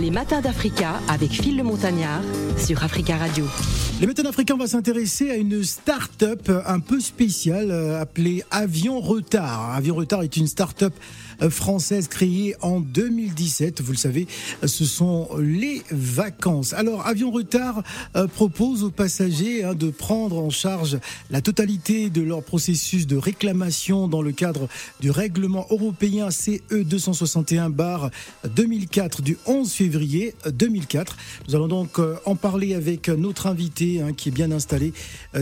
Les matins d'Africa avec Phil le Montagnard sur Africa Radio. Les matins d'Africa, on va s'intéresser à une start-up un peu spéciale euh, appelée Avion Retard. Avion Retard est une start-up française créée en 2017. Vous le savez, ce sont les vacances. Alors, Avion Retard euh, propose aux passagers hein, de prendre en charge la totalité de leur processus de réclamation dans le cadre du règlement européen CE 261-2004 du 11 février 2004. Nous allons donc en parler avec notre invité hein, qui est bien installé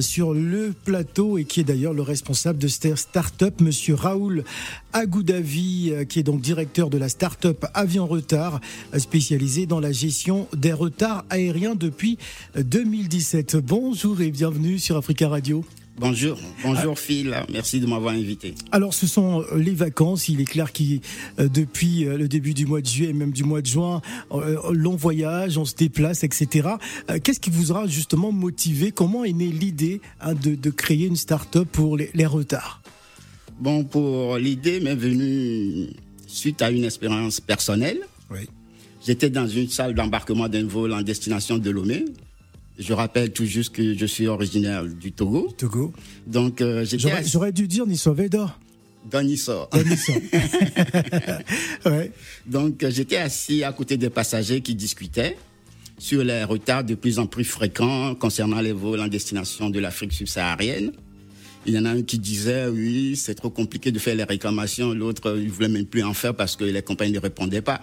sur le plateau et qui est d'ailleurs le responsable de cette start-up, monsieur Raoul Agoudavi, qui est donc directeur de la start-up Avion Retard, spécialisée dans la gestion des retards aériens depuis 2017. Bonjour et bienvenue sur Africa Radio. Bonjour, bonjour Phil, merci de m'avoir invité. Alors ce sont les vacances, il est clair que depuis le début du mois de juillet et même du mois de juin, l'on voyage, on se déplace, etc. Qu'est-ce qui vous aura justement motivé? Comment est née l'idée hein, de, de, créer une start-up pour les, les retards? Bon, pour l'idée m'est venue suite à une expérience personnelle. Oui. J'étais dans une salle d'embarquement d'un vol en destination de Lomé. Je rappelle tout juste que je suis originaire du Togo. Togo. Donc, euh, j'étais. J'aurais dû dire Nisoveda. Dans Nissor. ouais. Donc, j'étais assis à côté des passagers qui discutaient sur les retards de plus en plus fréquents concernant les vols en destination de l'Afrique subsaharienne. Il y en a un qui disait, oui, c'est trop compliqué de faire les réclamations. L'autre, il voulait même plus en faire parce que les compagnies ne répondaient pas.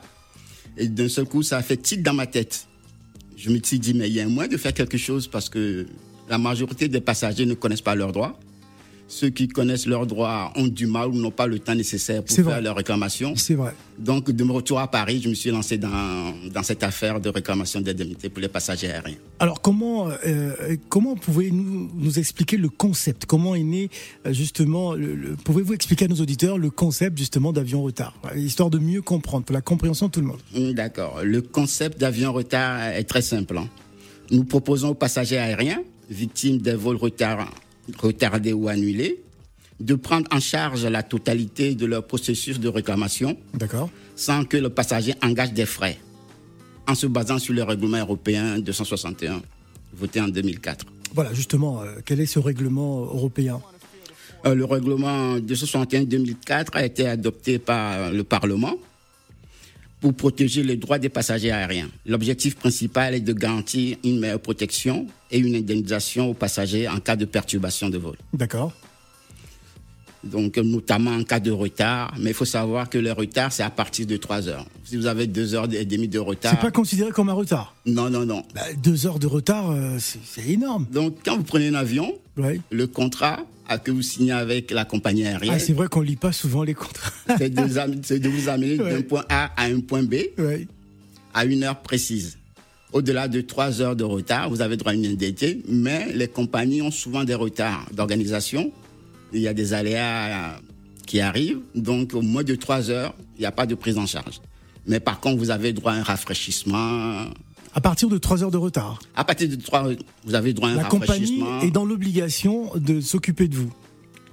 Et d'un seul coup, ça a fait titre dans ma tête. Je me suis dit, mais il y a un moyen de faire quelque chose parce que la majorité des passagers ne connaissent pas leurs droits. Ceux qui connaissent leurs droits ont du mal ou n'ont pas le temps nécessaire pour faire leurs réclamations. C'est vrai. Donc, de mon retour à Paris, je me suis lancé dans, dans cette affaire de réclamation d'indemnité pour les passagers aériens. Alors, comment, euh, comment pouvez-vous nous expliquer le concept? Comment est né, justement, le, le, pouvez-vous expliquer à nos auditeurs le concept, justement, d'avion retard? Histoire de mieux comprendre, pour la compréhension de tout le monde. D'accord. Le concept d'avion retard est très simple. Hein. Nous proposons aux passagers aériens, victimes des vols retards retardés ou annulés, de prendre en charge la totalité de leur processus de réclamation, sans que le passager engage des frais, en se basant sur le règlement européen 261 voté en 2004. Voilà, justement, euh, quel est ce règlement européen? Euh, Le règlement 261-2004 a été adopté par le Parlement pour protéger les droits des passagers aériens. L'objectif principal est de garantir une meilleure protection et une indemnisation aux passagers en cas de perturbation de vol. D'accord. Donc, notamment en cas de retard. Mais il faut savoir que le retard, c'est à partir de 3 heures. Si vous avez 2 heures et demie de retard. C'est pas considéré comme un retard Non, non, non. Bah, deux heures de retard, euh, c'est énorme. Donc, quand vous prenez un avion, ouais. le contrat que vous signez avec la compagnie aérienne. Ah, c'est vrai qu'on lit pas souvent les contrats. c'est de, de, vous amener ouais. d'un point A à un point B ouais. à une heure précise. Au-delà de trois heures de retard, vous avez droit à une indemnité, mais les compagnies ont souvent des retards d'organisation. Il y a des aléas qui arrivent, donc au moins de trois heures, il n'y a pas de prise en charge. Mais par contre, vous avez droit à un rafraîchissement, à partir de 3 heures de retard. À partir de 3 vous avez droit à un La compagnie rafraîchissement. est dans l'obligation de s'occuper de vous.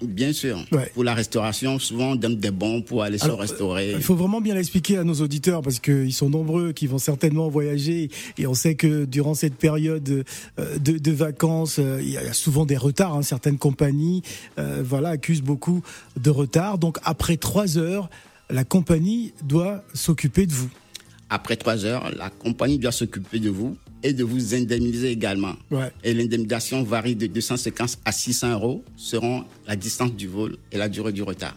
Bien sûr. Ouais. Pour la restauration, souvent on donne des bons pour aller Alors, se restaurer. Il faut vraiment bien l'expliquer à nos auditeurs parce qu'ils sont nombreux qui vont certainement voyager et on sait que durant cette période euh, de, de vacances, euh, il y a souvent des retards. Hein. Certaines compagnies, euh, voilà, accusent beaucoup de retard. Donc après trois heures, la compagnie doit s'occuper de vous. Après trois heures, la compagnie doit s'occuper de vous et de vous indemniser également. Ouais. Et l'indemnisation varie de 250 à 600 euros selon la distance du vol et la durée du retard.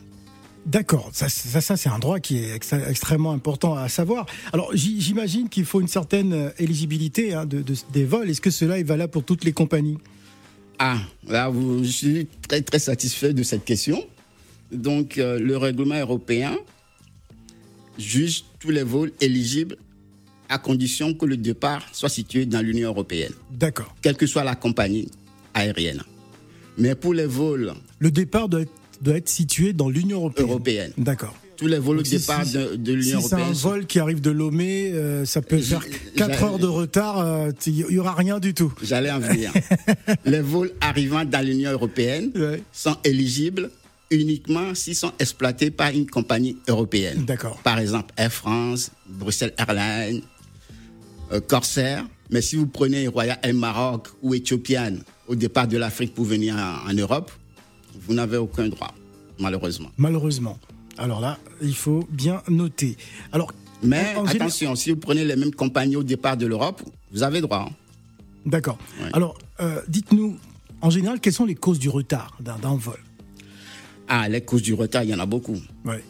D'accord, ça, ça, ça c'est un droit qui est ex extrêmement important à savoir. Alors j'imagine qu'il faut une certaine éligibilité hein, de, de, des vols. Est-ce que cela est valable pour toutes les compagnies? Ah, là, vous, je suis très très satisfait de cette question. Donc euh, le règlement européen juge tous les vols éligibles à condition que le départ soit situé dans l'Union européenne. D'accord. Quelle que soit la compagnie aérienne. Mais pour les vols. Le départ doit être, doit être situé dans l'Union européenne. européenne. D'accord. Tous les vols au si, départ si, de, de l'Union si européenne. c'est un vol qui arrive de Lomé, euh, ça peut faire 4 heures de retard, il euh, n'y aura rien du tout. J'allais en venir. les vols arrivant dans l'Union européenne ouais. sont éligibles uniquement s'ils sont exploités par une compagnie européenne. D'accord. Par exemple, Air France, Bruxelles Airlines, Corsair. Mais si vous prenez Royal Air Maroc ou Ethiopian au départ de l'Afrique pour venir en, en Europe, vous n'avez aucun droit, malheureusement. Malheureusement. Alors là, il faut bien noter. Alors, Mais en- en général- attention, si vous prenez les mêmes compagnies au départ de l'Europe, vous avez droit. hein. D'accord. Ouais. Alors, euh, dites-nous, en général, quelles sont les causes du retard d'un vol? Ah, les causes du retard, il y en a beaucoup. Ouais.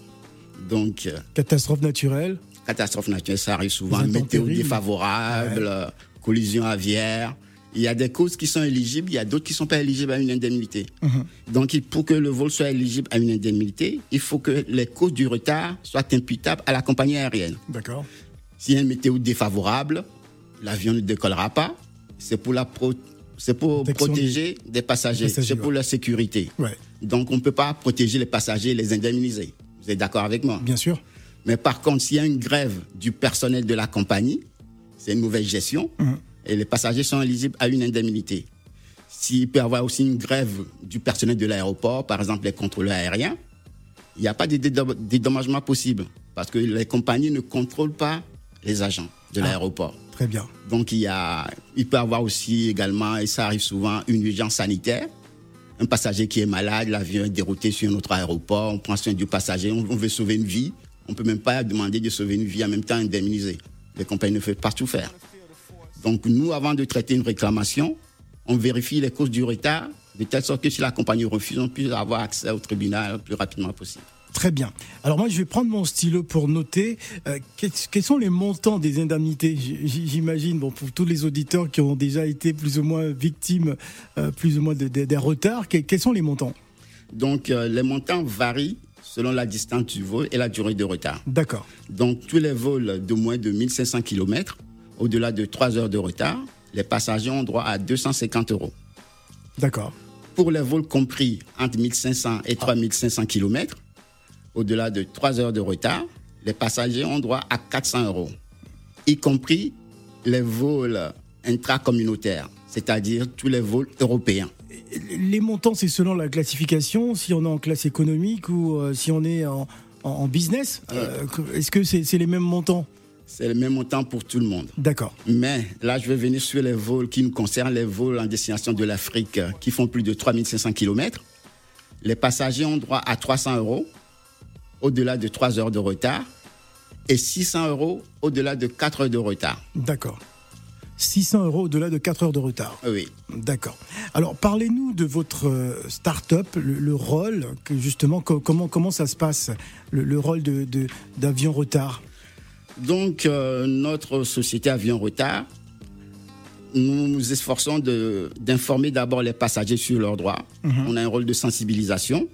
Donc, euh, Catastrophe naturelle catastrophe naturelle, ça arrive souvent. Météo défavorable, euh, collision aviaire. Il y a des causes qui sont éligibles, il y a d'autres qui ne sont pas éligibles à une indemnité. Mhm. Donc, pour que le vol soit éligible à une indemnité, il faut que les causes du retard soient imputables à la compagnie aérienne. D'accord. S'il y a une météo défavorable, l'avion ne décollera pas. C'est pour, la pro- c'est pour Protection protéger des passagers, passagers, c'est pour la sécurité. Ouais, Donc, on ne peut pas protéger les passagers et les indemniser. Vous êtes d'accord avec moi? Bien sûr. Mais par contre, s'il y a une grève du personnel de la compagnie, c'est une mauvaise gestion Mhm. et les passagers sont éligibles à une indemnité. S'il peut y avoir aussi une grève du personnel de l'aéroport, par exemple les contrôleurs aériens, il n'y a pas de dédom- dédommagement possible parce que les compagnies ne contrôlent pas les agents de Ah. l'aéroport. Très bien. Donc il, y a, il peut y avoir aussi également, et ça arrive souvent, une urgence sanitaire. Un passager qui est malade, l'avion est dérouté sur un autre aéroport, on prend soin du passager, on, on veut sauver une vie. On ne peut même pas demander de sauver une vie en même temps indemniser. Les compagnies ne peuvent pas tout faire. Donc nous, avant de traiter une réclamation, on vérifie les causes du retard, de telle sorte que si la compagnie refuse, on puisse avoir accès au tribunal le plus rapidement possible. Très bien. Alors moi, je vais prendre mon stylo pour noter euh, quels, quels sont les montants des indemnités? J'imagine, bon, pour tous les auditeurs qui ont déjà été plus ou moins victimes, euh, plus ou moins de- de- des retards, que- quels sont les montants? Donc euh, les montants varient selon la distance du vol et la durée de retard. D'accord. Donc, tous les vols de moins de 1500 km, au-delà de 3 heures de retard, les passagers ont droit à 250 euros. D'accord. Pour les vols compris entre 1500 et 3500 km, au-delà de 3 heures de retard, les passagers ont droit à 400 euros, y compris les vols intracommunautaires, c'est-à-dire tous les vols européens. Les montants, c'est selon la classification, si on est en classe économique ou euh, si on est en, en- en business. Euh, Est-ce que c'est c'est les mêmes montants? C'est le même montant pour tout le monde. D'accord. Mais là, je vais venir sur les vols qui nous concernent, les vols en destination de l'Afrique euh, qui font plus de 3500 km. Les passagers ont droit à 300 euros au-delà de 3 heures de retard et 600 euros au-delà de 4 heures de retard. D'accord. 600 euros au-delà de 4 heures de retard. Oui. D'accord. Alors, parlez-nous de votre euh, start-up, le, le rôle, que justement, co- comment, comment ça se passe, le, le rôle de, de- d'avion retard? Donc, euh, notre société Avion Retard, nous nous efforçons d'informer d'abord les passagers sur leurs droits. On a un rôle de sensibilisation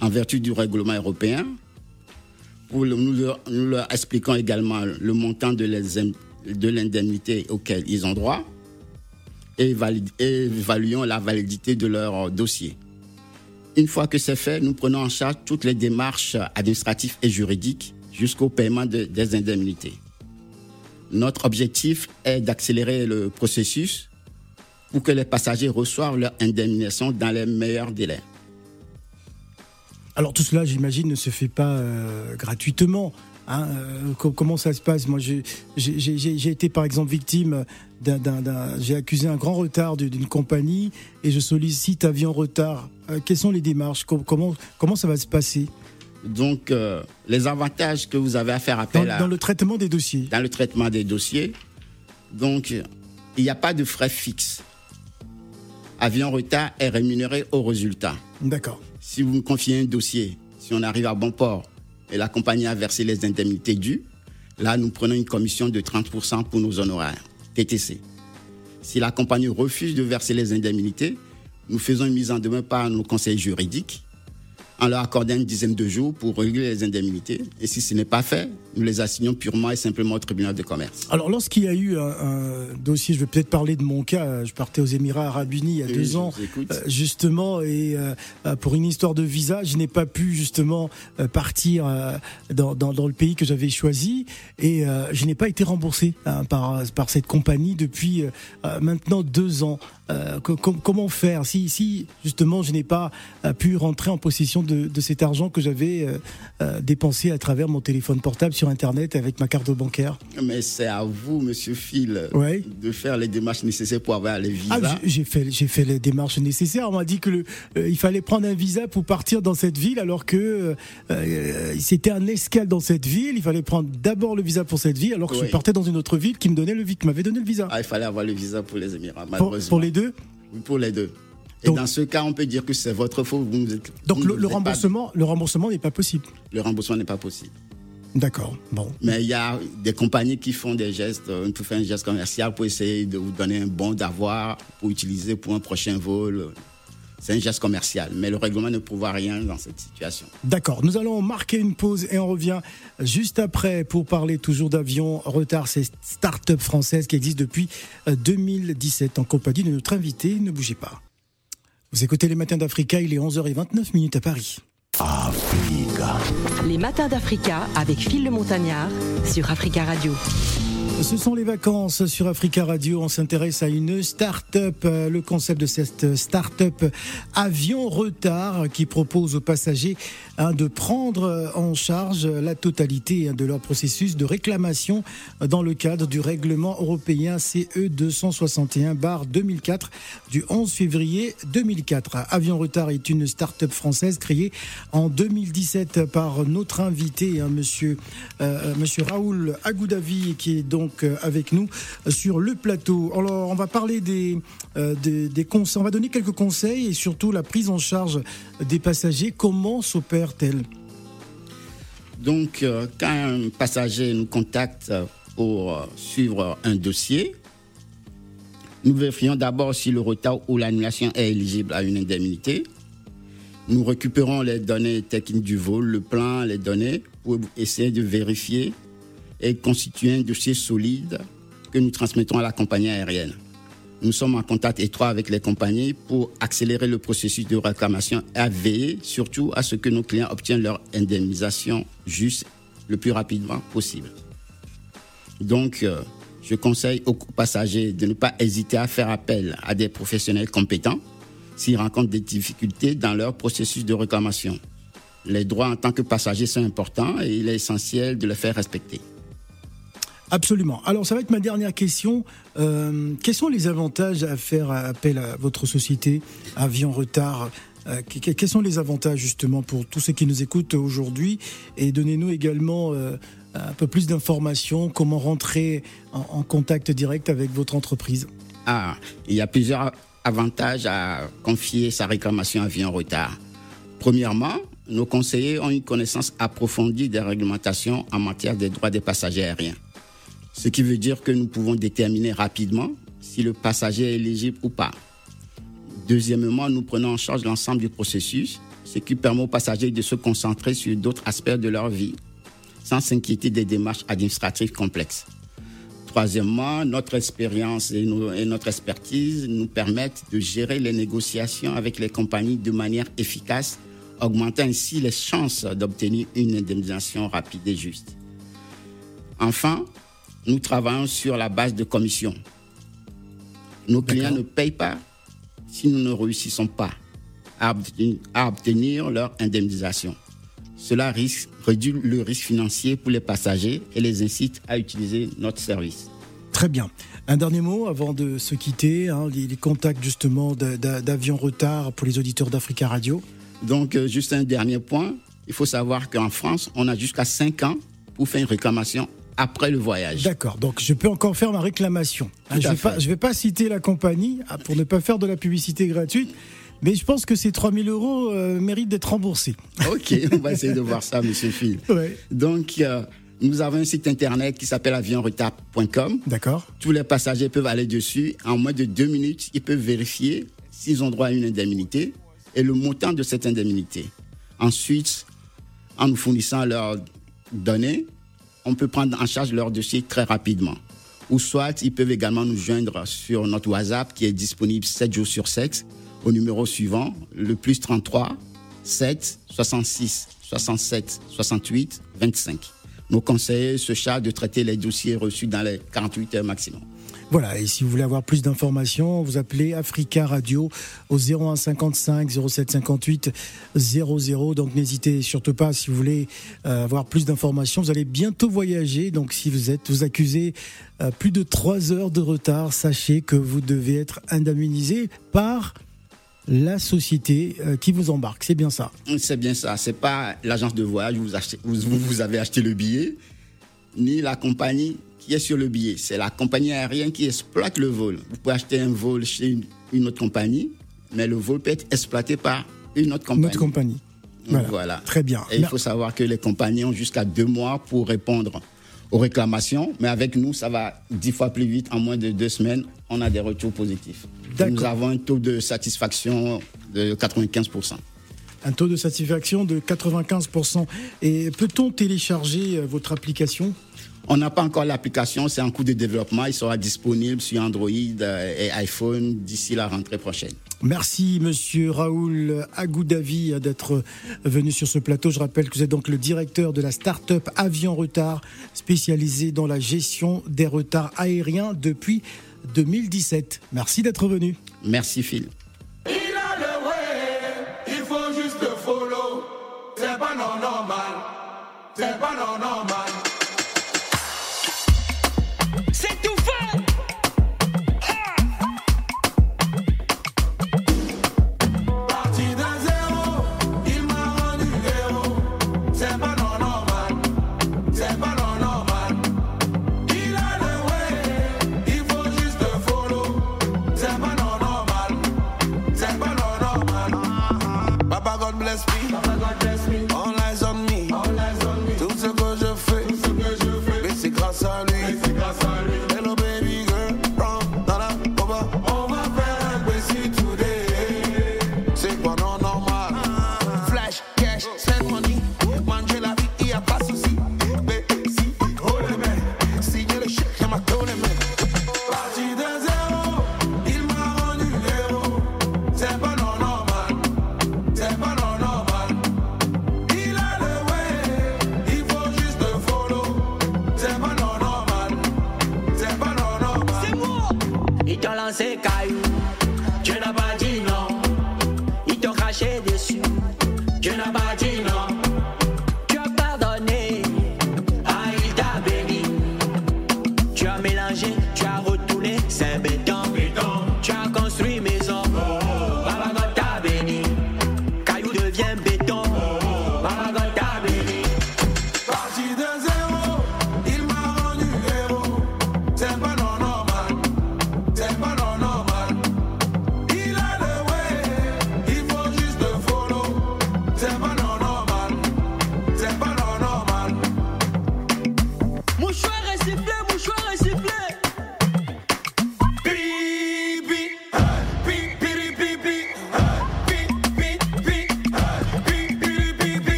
en vertu du règlement européen. Nous, leur, nous leur expliquons également le montant de les de l'indemnité auquel ils ont droit et, évaluons la validité de leur euh, dossier. Une fois que c'est fait, nous prenons en charge toutes les démarches administratives et juridiques jusqu'au paiement de- des indemnités. Notre objectif est d'accélérer le processus pour que les passagers reçoivent leur indemnisation dans les meilleurs délais. Alors, tout cela, j'imagine, ne se fait pas euh, gratuitement. Hein, euh, co- comment ça se passe? Moi, j'ai, été, par exemple, victime d'un... j'ai accusé un grand retard d'une compagnie et je sollicite avion retard. Euh, quelles sont les démarches? Co- comment, comment ça va se passer? Donc, euh, les avantages que vous avez à faire dans, appel à, dans le traitement des dossiers dans le traitement des dossiers, donc, il n'y a pas de frais fixes. Avion retard est rémunéré au résultat. D'accord. Si vous me confiez un dossier, si on arrive à bon port et la compagnie a versé les indemnités dues, là, nous prenons une commission de 30% pour nos honoraires, TTC. Si la compagnie refuse de verser les indemnités, nous faisons une mise en demeure par nos conseils juridiques en leur accordant une dizaine de jours pour régler les indemnités. Et si ce n'est pas fait, nous les assignons purement et simplement au tribunal de commerce. Alors, lorsqu'il y a eu un, dossier, je vais peut-être parler de mon cas, je partais aux Émirats Arabes Unis il y a deux ans, euh, justement, et euh, pour une histoire de visa, je n'ai pas pu justement euh, partir dans, dans, le pays que j'avais choisi, et je n'ai pas été remboursé hein, par, par cette compagnie depuis maintenant deux ans. comment faire si, si justement je n'ai pas pu rentrer en possession de, de cet argent que j'avais dépensé à travers mon téléphone portable sur Internet avec ma carte bancaire. Mais c'est à vous, Monsieur Phil, de faire les démarches nécessaires pour avoir les visas. Ah, j'ai fait, j'ai fait les démarches nécessaires. On m'a dit que le, euh, il fallait prendre un visa pour partir dans cette ville, alors que euh, euh, c'était un escale dans cette ville. Il fallait prendre d'abord le visa pour cette ville, alors que je partais dans une autre ville qui me donnait le qui m'avait donné le visa. Ah, il fallait avoir le visa pour les Émirats, malheureusement. Pour, les deux. Oui, pour les deux. Et dans ce cas, on peut dire que c'est votre faute. donc le, remboursement, le remboursement n'est pas possible. Le remboursement n'est pas possible. D'accord. Bon. Mais il y a des compagnies qui font des gestes, euh, tout fait un geste commercial pour essayer de vous donner un bon d'avoir pour utiliser pour un prochain vol. C'est un geste commercial, mais le règlement ne prouve rien dans cette situation. D'accord. Nous allons marquer une pause et on revient juste après pour parler toujours d'avions retard. C'est start-up française qui existe depuis 2017 euh, en compagnie de notre invité. Ne bougez pas. Vous écoutez les matins d'Africa, il est 11h29 minutes à Paris. Africa. Les matins d'Africa avec Phil le Montagnard sur Africa Radio. Ce sont les vacances sur Africa Radio. On s'intéresse à une start-up. Euh, le concept de cette start-up Avion Retard qui propose aux passagers hein, de prendre en charge la totalité hein, de leur processus de réclamation dans le cadre du règlement européen CE 261-2004 du 11 février 2004. Avion Retard est une start-up française créée en 2017 par notre invité, hein, monsieur, euh, monsieur Raoul Agoudavi, qui est donc euh, avec nous euh, sur le plateau. Alors, on va parler des, euh, des, conseils, on va donner quelques conseils et surtout la prise en charge des passagers. Comment Donc, quand un passager nous contacte pour suivre un dossier, nous vérifions d'abord si le retard ou l'annulation est éligible à une indemnité. Nous récupérons les données techniques du vol, le plan, les données, pour essayer de vérifier et constituer un dossier solide que nous transmettons à la compagnie aérienne. Nous sommes en contact étroit avec les compagnies pour accélérer le processus de réclamation et veiller surtout à ce que nos clients obtiennent leur indemnisation juste le plus rapidement possible. Donc, euh, je conseille aux passagers de ne pas hésiter à faire appel à des professionnels compétents s'ils rencontrent des difficultés dans leur processus de réclamation. Les droits en tant que passagers sont importants et il est essentiel de les faire respecter. Absolument. Alors ça va être ma dernière question. Euh, quels sont les avantages à faire appel à votre société Avion Retard euh, quels sont les avantages justement pour tous ceux qui nous écoutent aujourd'hui? Et donnez-nous également euh, un peu plus d'informations, comment rentrer en, contact direct avec votre entreprise. Ah, il y a plusieurs avantages à confier sa réclamation à Avion Retard. Premièrement, nos conseillers ont une connaissance approfondie des réglementations en matière des droits des passagers aériens ce qui veut dire que nous pouvons déterminer rapidement si le passager est éligible ou pas. Deuxièmement, nous prenons en charge l'ensemble du processus, ce qui permet aux passagers de se concentrer sur d'autres aspects de leur vie, sans s'inquiéter des démarches administratives complexes. Troisièmement, notre expérience et, notre expertise nous permettent de gérer les négociations avec les compagnies de manière efficace, augmentant ainsi les chances d'obtenir une indemnisation rapide et juste. Enfin, nous travaillons sur la base de commission. Nos clients ne payent pas si nous ne réussissons pas à obtenir, leur indemnisation. Cela risque, réduit le risque financier pour les passagers et les incite à utiliser notre service. Très bien. Un dernier mot avant de se quitter, hein, les, contacts justement d'avions retard pour les auditeurs d'Africa Radio. Donc, euh, juste un dernier point. Il faut savoir qu'en France, on a jusqu'à 5 ans pour faire une réclamation après le voyage. D'accord, donc je peux encore faire ma réclamation. Hein, je ne vais, pas citer la compagnie ah, pour ne pas faire de la publicité gratuite. Mais je pense que ces 3000 euros euh, méritent d'être remboursés. Ok, on va essayer de voir ça, monsieur Phil. Donc, euh, nous avons un site internet qui s'appelle avionretard.com. D'accord. Tous les passagers peuvent aller dessus. En moins de deux minutes, ils peuvent vérifier s'ils ont droit à une indemnité et le montant de cette indemnité. Ensuite, en nous fournissant leurs données, on peut prendre en charge leur dossier très rapidement. Ou soit, ils peuvent également nous joindre sur notre WhatsApp qui est disponible 7 jours sur 7 au numéro suivant, le plus 33 7 66 67 68 25. Nos conseillers se chargent de traiter les dossiers reçus dans les 48 heures maximum. Voilà, et si vous voulez avoir plus d'informations, vous appelez Africa Radio au 01 55 07 58 00. Donc n'hésitez surtout pas si vous voulez euh, avoir plus d'informations. Vous allez bientôt voyager, donc si vous êtes vous accusez euh, plus de 3 heures de retard, sachez que vous devez être indemnisé par la société euh, qui vous embarque. C'est bien ça. C'est bien ça. C'est pas l'agence de voyage où vous, avez acheté le billet, ni la compagnie qui est sur le billet. C'est la compagnie aérienne qui exploite le vol. Vous pouvez acheter un vol chez une, autre compagnie, mais le vol peut être exploité par une autre compagnie. Notre compagnie. Voilà. Très bien. Et il faut savoir que les compagnies ont jusqu'à deux mois pour répondre aux réclamations, mais avec nous, ça va dix fois plus vite. En moins de deux semaines, on a des retours positifs. Nous avons un taux de satisfaction de 95%. Un taux de satisfaction de 95%. Et peut-on télécharger euh, votre application? On n'a pas encore l'application, c'est en cours de développement. Il sera disponible sur Android euh, et iPhone d'ici la rentrée prochaine. Merci, monsieur Raoul Agoudavi, d'être venu sur ce plateau. Je rappelle que vous êtes donc le directeur de la start-up Avion Retard, spécialisée dans la gestion des retards aériens depuis 2017. Merci d'être venu. Merci, Phil. Il a le way, il faut juste follow. C'est pas normal, c'est pas normal.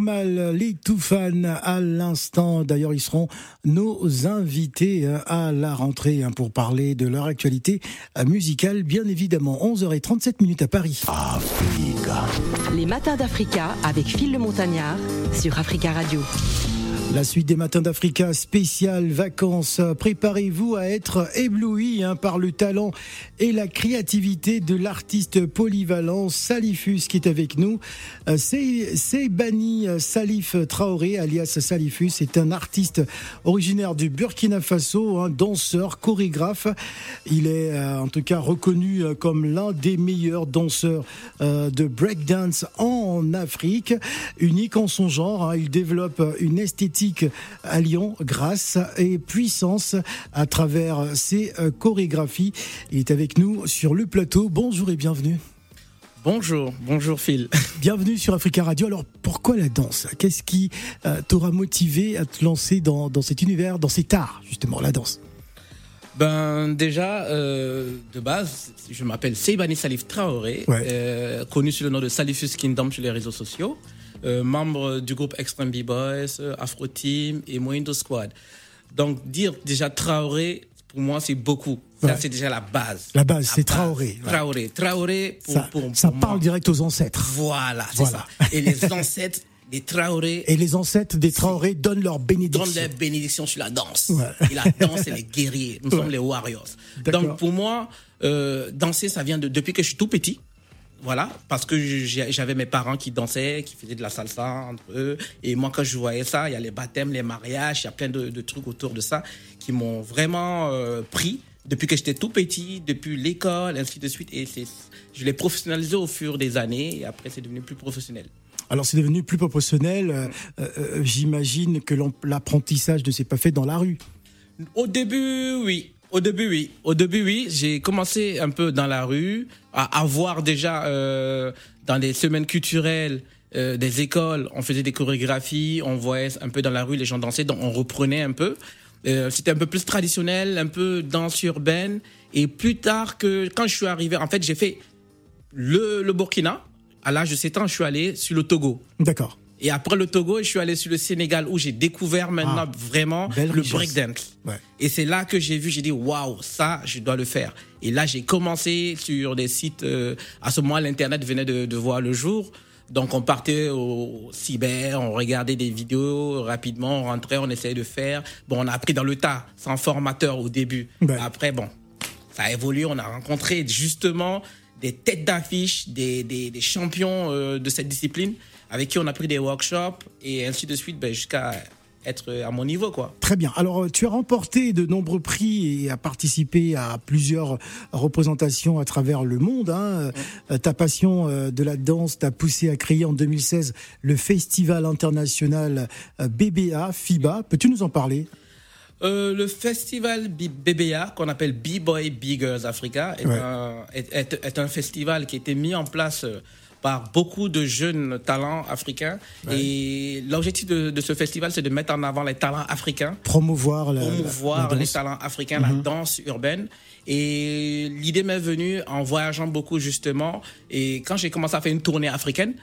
Normal, les Toufan à l'instant. D'ailleurs, ils seront nos invités euh, à la rentrée hein, pour parler de leur actualité euh, musicale, bien évidemment. 11h37 minutes à Paris. Africa. Les matins d'Africa avec Phil le Montagnard sur Africa Radio. La suite des matins d'Africa spécial vacances. Préparez-vous à être ébloui hein, par le talent et la créativité de l'artiste polyvalent Salifus qui est avec nous. Euh, c'est Bani Salif Traoré, alias Salifus, est un artiste originaire du Burkina Faso, un danseur, chorégraphe. Il est euh, en tout cas reconnu euh, comme l'un des meilleurs danseurs de breakdance en Afrique, unique en son genre. Hein. Il développe une esthétique à Lyon grâce et puissance à travers ses euh, chorégraphies. Il est avec nous sur le plateau. Bonjour et bienvenue. Bonjour, bonjour Phil. Bienvenue sur Africa Radio. Alors pourquoi la danse? Qu'est-ce qui euh, t'aura motivé à te lancer dans, cet univers, dans cet art justement, la danse? Ben déjà, euh, de base, je m'appelle Seibani Salif Traoré, connu sous le nom de Salifus Kingdom sur les réseaux sociaux. Euh, membre du groupe Extreme B-Boys, euh, Afro Team et Moindo Squad. Donc dire déjà Traoré, pour moi, c'est beaucoup. Ça, c'est déjà la base. La base, c'est Traoré. Traoré. Traoré, pour, ça, pour, ça parle direct aux ancêtres. Voilà, c'est ça. Et les ancêtres des Traoré. Et les ancêtres des Traoré donnent leur bénédiction. Donnent leur bénédiction sur la danse. Et la danse, c'est les guerriers. Nous sommes les warriors. Donc pour moi, euh, danser, ça vient de depuis que je suis tout petit. Voilà, parce que j'avais mes parents qui dansaient, qui faisaient de la salsa entre eux. Et moi, quand je voyais ça, il y a les baptêmes, les mariages, il y a plein de, trucs autour de ça qui m'ont vraiment euh, pris depuis que j'étais tout petit, depuis l'école, ainsi de suite. Et je l'ai professionnalisé au fur des années et après, c'est devenu plus professionnel. Alors c'est devenu plus professionnel. Euh, euh, j'imagine que l'apprentissage ne s'est pas fait dans la rue. Au début, oui. Au début, oui. Au début, oui. J'ai commencé un peu dans la rue, à, voir déjà euh, dans des semaines culturelles euh, des écoles, on faisait des chorégraphies, on voyait un peu dans la rue les gens danser, donc on reprenait un peu. Euh, c'était un peu plus traditionnel, un peu danse urbaine. Et plus tard que quand je suis arrivé, en fait, j'ai fait le, le Burkina. À l'âge de 7 ans, je suis allé sur le Togo. D'accord. Et après le Togo, je suis allé sur le Sénégal où j'ai découvert maintenant ah, vraiment le breakdance. Et c'est là que j'ai vu, j'ai dit waouh, ça, je dois le faire. Et là, j'ai commencé sur des sites. Euh, à ce moment, l'internet venait de, voir le jour. Donc on partait au cyber, on regardait des vidéos rapidement, on rentrait, on essayait de faire. Bon, on a appris dans le tas, sans formateur au début. Après, bon, ça a évolué, on a rencontré justement des têtes d'affiche, des, des, des, champions euh, de cette discipline avec qui on a pris des workshops et ainsi de suite ben, jusqu'à être à mon niveau quoi. Très bien. Alors euh, tu as remporté de nombreux prix et as participé à plusieurs représentations à travers le monde. Hein. Euh, ta passion euh, de la danse t'a poussé à créer en 2016 le Festival international BBA FIBA. Peux-tu nous en parler? Le festival BBA, qu'on appelle B-Boy Big Girls Africa, est, un, est, un, festival qui a été mis en place par beaucoup de jeunes talents africains. Et l'objectif de, ce festival, c'est de mettre en avant les talents africains. Promouvoir, promouvoir les talents africains, la mhm. danse urbaine. Et l'idée m'est venue en voyageant beaucoup justement. Et quand j'ai commencé à faire une tournée africaine,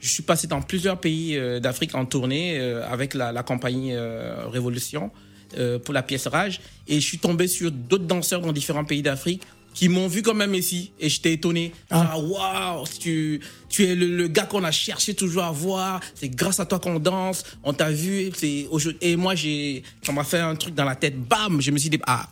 je suis passé dans plusieurs pays euh, d'Afrique en tournée euh, avec la, compagnie euh, Révolution pour la pièce Rage. Et je suis tombé sur d'autres danseurs dans différents pays d'Afrique qui m'ont vu comme un Messi et j'étais étonné. Ah, waouh, tu, tu es le, gars qu'on a cherché toujours à voir. C'est grâce à toi qu'on danse. On t'a vu. C'est et moi j'ai, ça m'a fait un truc dans la tête. Bam, je me suis dit ah,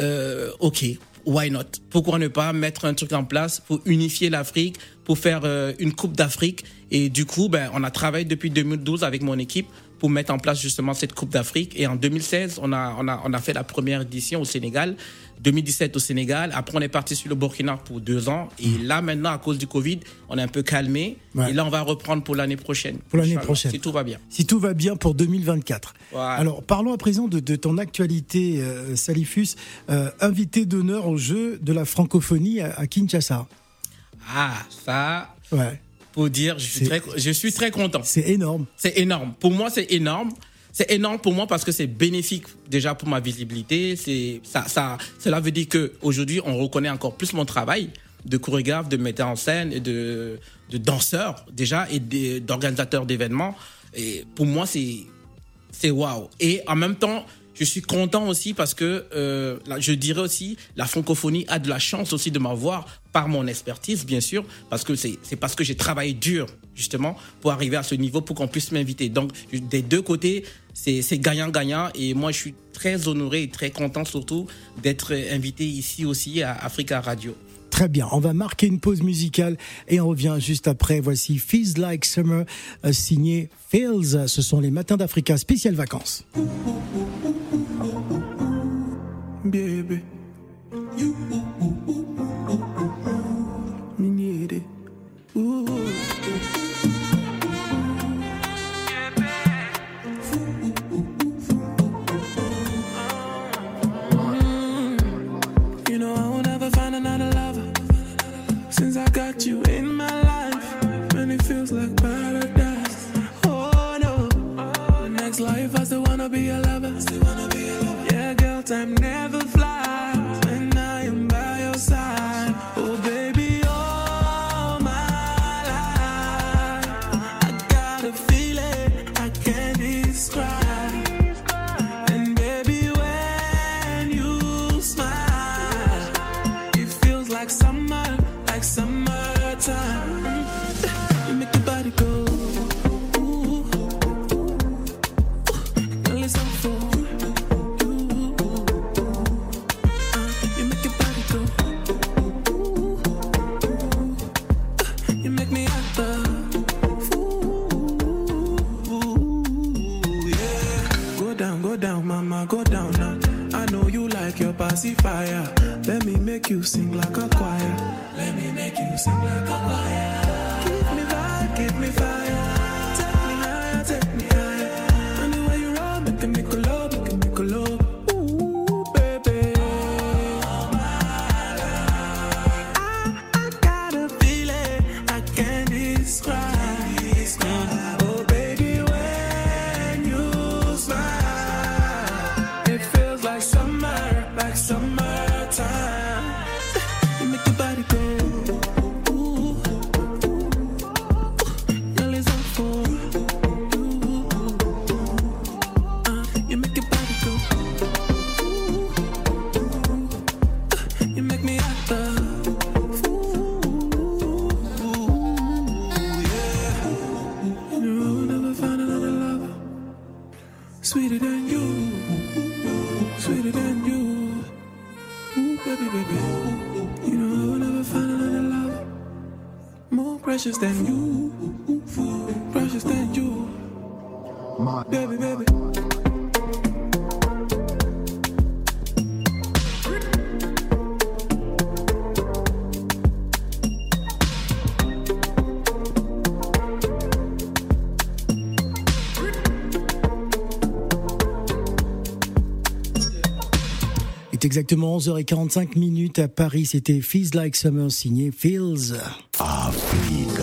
euh, ok, why not? Pourquoi ne pas mettre un truc en place pour unifier l'Afrique, pour faire euh, une Coupe d'Afrique? Et du coup, ben, on a travaillé depuis 2012 avec mon équipe pour mettre en place justement cette Coupe d'Afrique. Et en 2016, on a, on, a, on a fait la première édition au Sénégal, 2017 au Sénégal. Après, on est parti sur le Burkina pour deux ans. Et mmh. là, maintenant, à cause du Covid, on est un peu calmé. Et là, on va reprendre pour l'année prochaine. Pour l'année prochaine. Si tout va bien. Si tout va bien pour 2024. Alors, parlons à présent de, ton actualité, euh, Salifus. Euh, invité d'honneur au jeu de la francophonie à, à Kinshasa. Ah, ça. Ouais pour dire je suis, très, je suis très content. C'est énorme. C'est énorme. Pour moi, c'est énorme. C'est énorme pour moi parce que c'est bénéfique déjà pour ma visibilité. C'est ça, ça, cela veut dire que aujourd'hui, on reconnaît encore plus mon travail de chorégraphe, de metteur en scène et de, de danseur déjà et d'organisateur d'événements. Et pour moi, c'est c'est waouh. Et en même temps, je suis content aussi parce que euh, je dirais aussi la francophonie a de la chance aussi de m'avoir par mon expertise, bien sûr, parce que c'est parce que j'ai travaillé dur, justement, pour arriver à ce niveau, pour qu'on puisse m'inviter. Donc, des deux côtés, c'est gagnant-gagnant. Et moi, je suis très honoré et très content, surtout, d'être invité ici aussi à Africa Radio. Très bien, on va marquer une pause musicale et on revient juste après. Voici Feels Like Summer, euh, signé Feels. Ce sont les matins d'Africa, spécial vacances. Baby. Ooh. down, mama, go down now. I know you like your pacifier. Let me make you sing like a choir. Let me make you sing like a choir. Give me fire, give me fire. Precious than you, precious than you, my baby, baby. exactement 11h45 minutes à Paris. C'était Feels Like Summer signé Feels. Africa.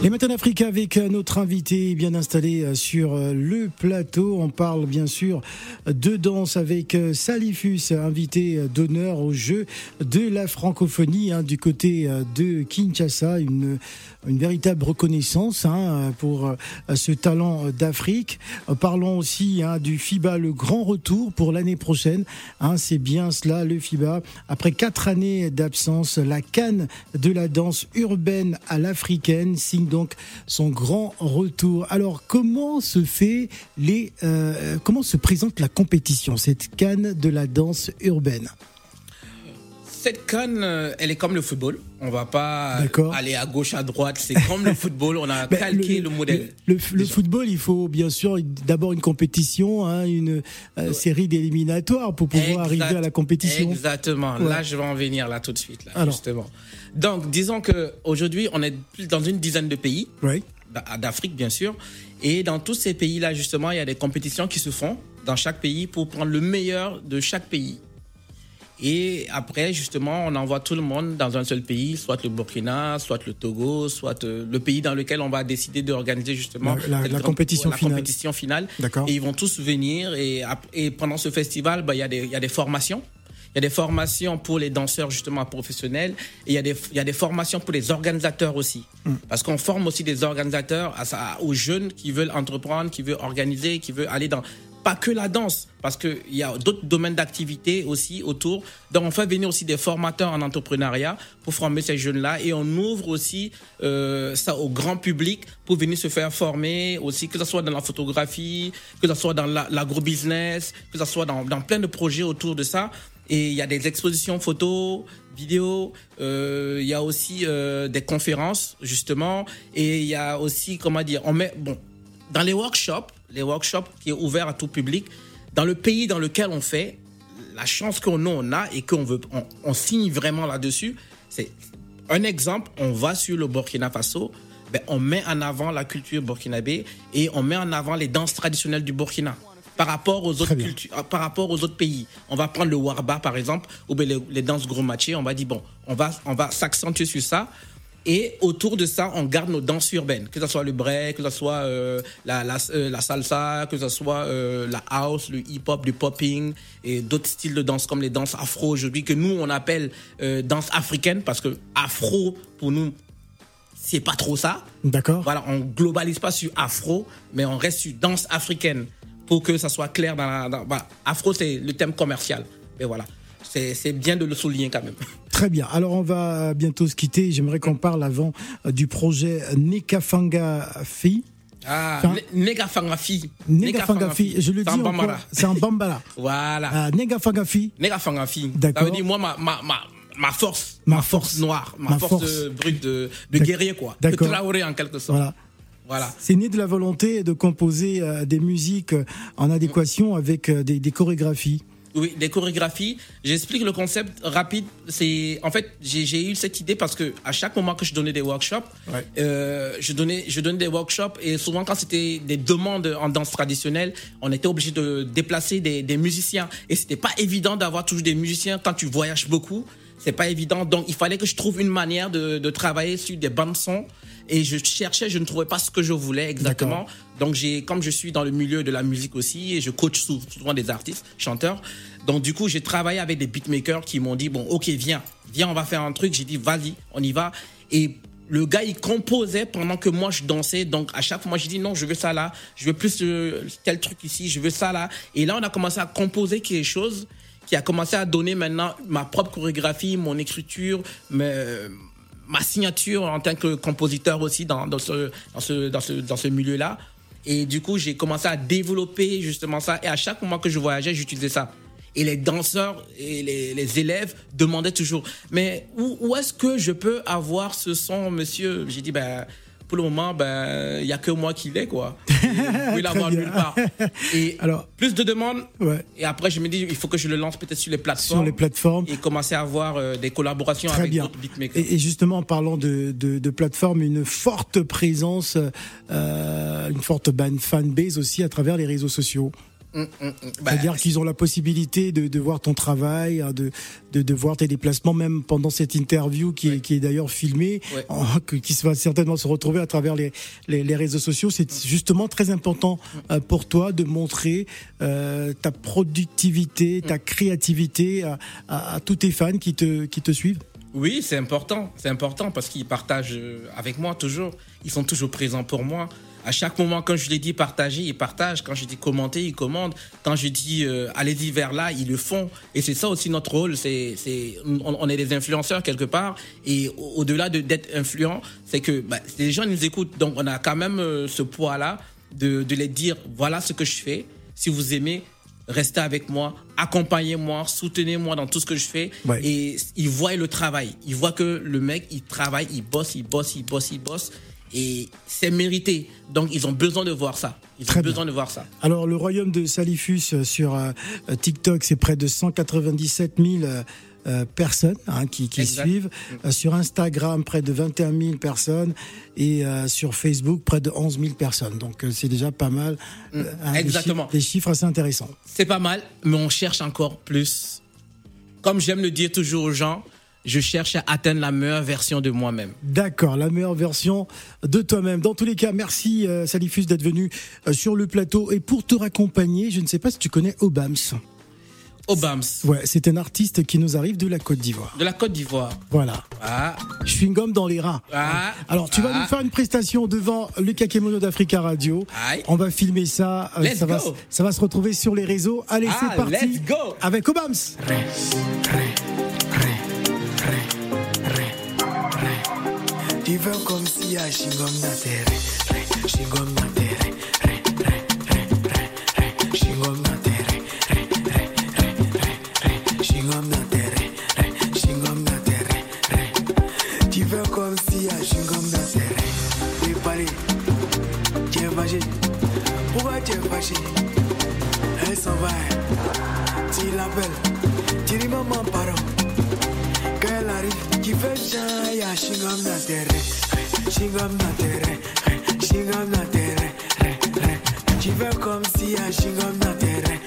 Les matins d'Africa avec notre invité bien installé euh, sur euh, le plateau. On parle bien sûr de danse avec euh, Salifus, invité d'honneur au jeu de la francophonie hein, du côté de Kinshasa. Une véritable reconnaissance hein, pour euh, ce talent d'Afrique. Euh, parlons aussi hein, du FIBA, le grand retour pour l'année prochaine. C'est bien cela, le FIBA. Après quatre années d'absence, la canne de la danse urbaine à l'africaine donc son grand retour. Alors, comment se fait les, euh, comment se présente la compétition, cette canne de la danse urbaine? Cette canne, euh, elle est comme le football. On va pas aller à gauche, à droite. C'est comme le football. On a calqué le, modèle. Le, football, il faut bien sûr d'abord une compétition, hein, une euh, série d'éliminatoires pour pouvoir arriver à la compétition. Exactement. Là, je vais en venir là tout de suite, là, justement. Donc, disons que aujourd'hui, on est dans une dizaine de pays. D'Afrique, bien sûr. Et dans tous ces pays-là, justement, il y a des compétitions qui se font dans chaque pays pour prendre le meilleur de chaque pays. Et après, justement, on envoie tout le monde dans un seul pays, soit le Burkina, soit le Togo, soit euh, le pays dans lequel on va décider d'organiser justement la, compétition, finale. compétition finale. Et ils vont tous venir. Et, et pendant ce festival, bah, il y, a des, y a des formations. Il y a des formations pour les danseurs justement professionnels et il y a des, il y a des formations pour les organisateurs aussi. Mm. Parce qu'on forme aussi des organisateurs à, aux jeunes qui veulent entreprendre, qui veulent organiser, qui veulent aller dans pas que la danse, parce qu'il y a d'autres domaines d'activité aussi autour. Donc, on fait venir aussi des formateurs en entrepreneuriat pour former ces jeunes-là et on ouvre aussi euh, ça au grand public pour venir se faire former aussi, que ce soit dans la photographie, que ce soit dans l'agrobusiness, que ce soit dans, plein de projets autour de ça. Et il y a des expositions photos, vidéos, euh, il y a aussi euh, des conférences, justement. Et il y a aussi, comment dire, on met, bon, dans les workshops, les workshops qui est ouvert à tout public, dans le pays dans lequel on fait, la chance qu'on on a et qu'on veut, on, signe vraiment là-dessus, c'est un exemple, on va sur le Burkina Faso, ben, on met en avant la culture burkinabé et on met en avant les danses traditionnelles du Burkina par rapport aux autres cultures, euh, par rapport aux autres pays. On va prendre le warba par exemple, ou bien les, danses gros matchés. On va dire bon, on va on va s'accentuer sur ça. Et autour de ça, on garde nos danses urbaines, que ce soit le break, que ce soit euh, la, la, euh, la, salsa, que ce soit la house, le hip-hop, le popping et d'autres styles de danse comme les danses afro aujourd'hui, que nous on appelle danse africaine parce que afro pour nous c'est pas trop ça. D'accord. Voilà, on globalise pas sur afro, mais on reste sur danse africaine pour que ça soit clair dans la. Afro, c'est le thème commercial. Mais voilà. C'est bien de le souligner quand même. Très bien. Alors on va bientôt se quitter. J'aimerais qu'on parle avant euh, du projet Nekafanga Fi. Ah, Negafangafi. Negafangafi, je le dis c'est en Bambara. voilà. Ah, Negafangafi. Negafangafi. D'accord. Ça veut dire, moi, ma, ma, ma, ma force. Ma, force. noire. Ma, force, brute de, de guerrier, quoi. De Traoré, en quelque sorte. Voilà. C'est né de la volonté de composer euh, des musiques euh, en adéquation avec euh, des, chorégraphies. Oui, des chorégraphies. J'explique le concept rapide. C'est en fait j'ai eu cette idée parce que à chaque moment que je donnais des workshops, je donnais je donnais des workshops et souvent quand c'était des demandes en danse traditionnelle, on était obligé de déplacer des, des musiciens et c'était pas évident d'avoir toujours des musiciens quand tu voyages beaucoup. C'est pas évident. Donc il fallait que je trouve une manière de, de travailler sur des bandes sons. Et je cherchais, je ne trouvais pas ce que je voulais exactement. Donc j'ai, comme je suis dans le milieu de la musique aussi et je coach souvent des artistes, chanteurs. Donc du coup j'ai travaillé avec des beatmakers qui m'ont dit bon ok viens, viens on va faire un truc. J'ai dit vas-y on y va. Et le gars il composait pendant que moi je dansais. Donc à chaque fois moi j'ai dit non je veux ça là. Je veux plus euh, tel truc ici je veux ça là. Et là on a commencé à composer quelque chose qui a commencé à donner maintenant ma propre chorégraphie mon écriture mais ma signature en tant que compositeur aussi dans, ce, dans ce, dans ce, dans ce milieu-là. Et du coup, j'ai commencé à développer justement ça. Et à chaque moment que je voyageais, j'utilisais ça. Et les danseurs et les, élèves demandaient toujours, mais où est-ce que je peux avoir ce son, monsieur? J'ai dit, ben, pour le moment, ben, il n'y a que moi qui l'ai, quoi. Vous pouvez l'avoir nulle part. Et Alors, plus de demandes. Ouais. Et après, je me dis, il faut que je le lance peut-être sur les plateformes. Sur les plateformes. Et commencer à avoir euh, des collaborations avec d'autres beatmakers. Et, justement, en parlant de, de, de plateformes, une forte présence, euh, une forte fanbase aussi à travers les réseaux sociaux. Mm, mm, mm. Bah, C'est-à-dire qu'ils ont la possibilité de, de, voir ton travail, hein, de, de, de, voir tes déplacements, même pendant cette interview qui est, qui est d'ailleurs filmée, qui va certainement se retrouver à travers les, les, les réseaux sociaux. C'est justement très important euh, pour toi de montrer euh, ta productivité, ta créativité à, à, à, tous tes fans qui te, qui te suivent. Oui, c'est important. C'est important parce qu'ils partagent euh, avec moi toujours. Ils sont toujours présents pour moi à chaque moment, quand je les dis partager, ils partagent. Quand je dis commenter, ils commandent. Quand je dis euh, allez-y vers là, ils le font. Et c'est ça aussi notre rôle. C'est, c'est, on, est des influenceurs quelque part. Et au-delà de, d'être influent, c'est que bah, les gens nous écoutent. Donc on a quand même euh, ce poids-là de, de les dire voilà ce que je fais. Si vous aimez, restez avec moi, accompagnez-moi, soutenez-moi dans tout ce que je fais. Et ils voient le travail. Ils voient que le mec, il travaille, il bosse, il bosse, il bosse, il bosse. Et c'est mérité. Donc, ils ont besoin de voir ça. Ils ont besoin de voir ça. Alors, le royaume de Salifus euh, sur euh, TikTok, c'est près de 197 000 euh, personnes hein, qui, qui suivent. sur Instagram, près de 21 000 personnes. Et sur Facebook, près de 11 000 personnes. Donc, c'est déjà pas mal. Mm. Hein, Exactement. Des chiffres, des chiffres assez intéressants. C'est pas mal, mais on cherche encore plus. Comme j'aime le dire toujours aux gens, je cherche à atteindre la meilleure version de moi-même. D'accord, la meilleure version de toi-même. Dans tous les cas, merci euh, Salifus d'être venu euh, sur le plateau et pour te raccompagner, je ne sais pas si tu connais Obams. Obams. Ouais, c'est un artiste qui nous arrive de la Côte d'Ivoire. De la Côte d'Ivoire. Voilà. Ah. Chewing-gum dans les reins. Ah. Alors, tu vas Ah. nous faire une prestation devant Lucas Kemono d'Africa Radio. Aïe. On va filmer ça. euh, Let's ça, va, go. ça va se retrouver sur les réseaux. Allez, Ah, c'est parti. let's go. Avec Obams. Tu veux comme si à Shingom na terre, Shingom na terre, comme si à Shingom na terre, Paris, tu es fâché, pourquoi tu es fâché? Elle s'en va, tu l'appelles, tu dis maman pardon. Y'a chingam na terre, chingam na terre, chingam na terre, tu fais comme si y'a chingam na terre,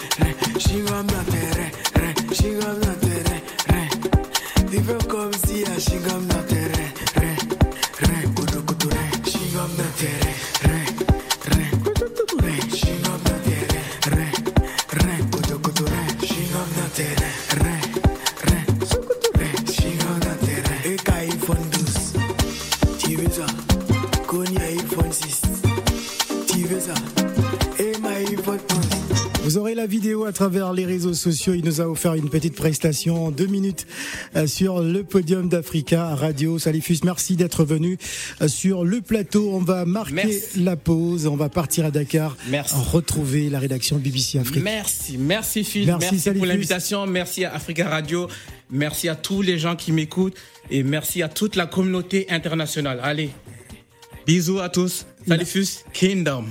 chingam na sociaux. Il nous a offert une petite prestation en deux minutes euh, sur le podium d'Africa Radio. Salifus, merci d'être venu euh, sur le plateau. On va marquer Merci. la pause. On va partir à Dakar. Merci. Retrouver la rédaction de BBC Afrique. Merci, merci Phil, Merci, merci, Salifus. pour l'invitation, merci à Africa Radio, merci à tous les gens qui m'écoutent et merci à toute la communauté internationale. Allez, bisous à tous, Salifus Kingdom.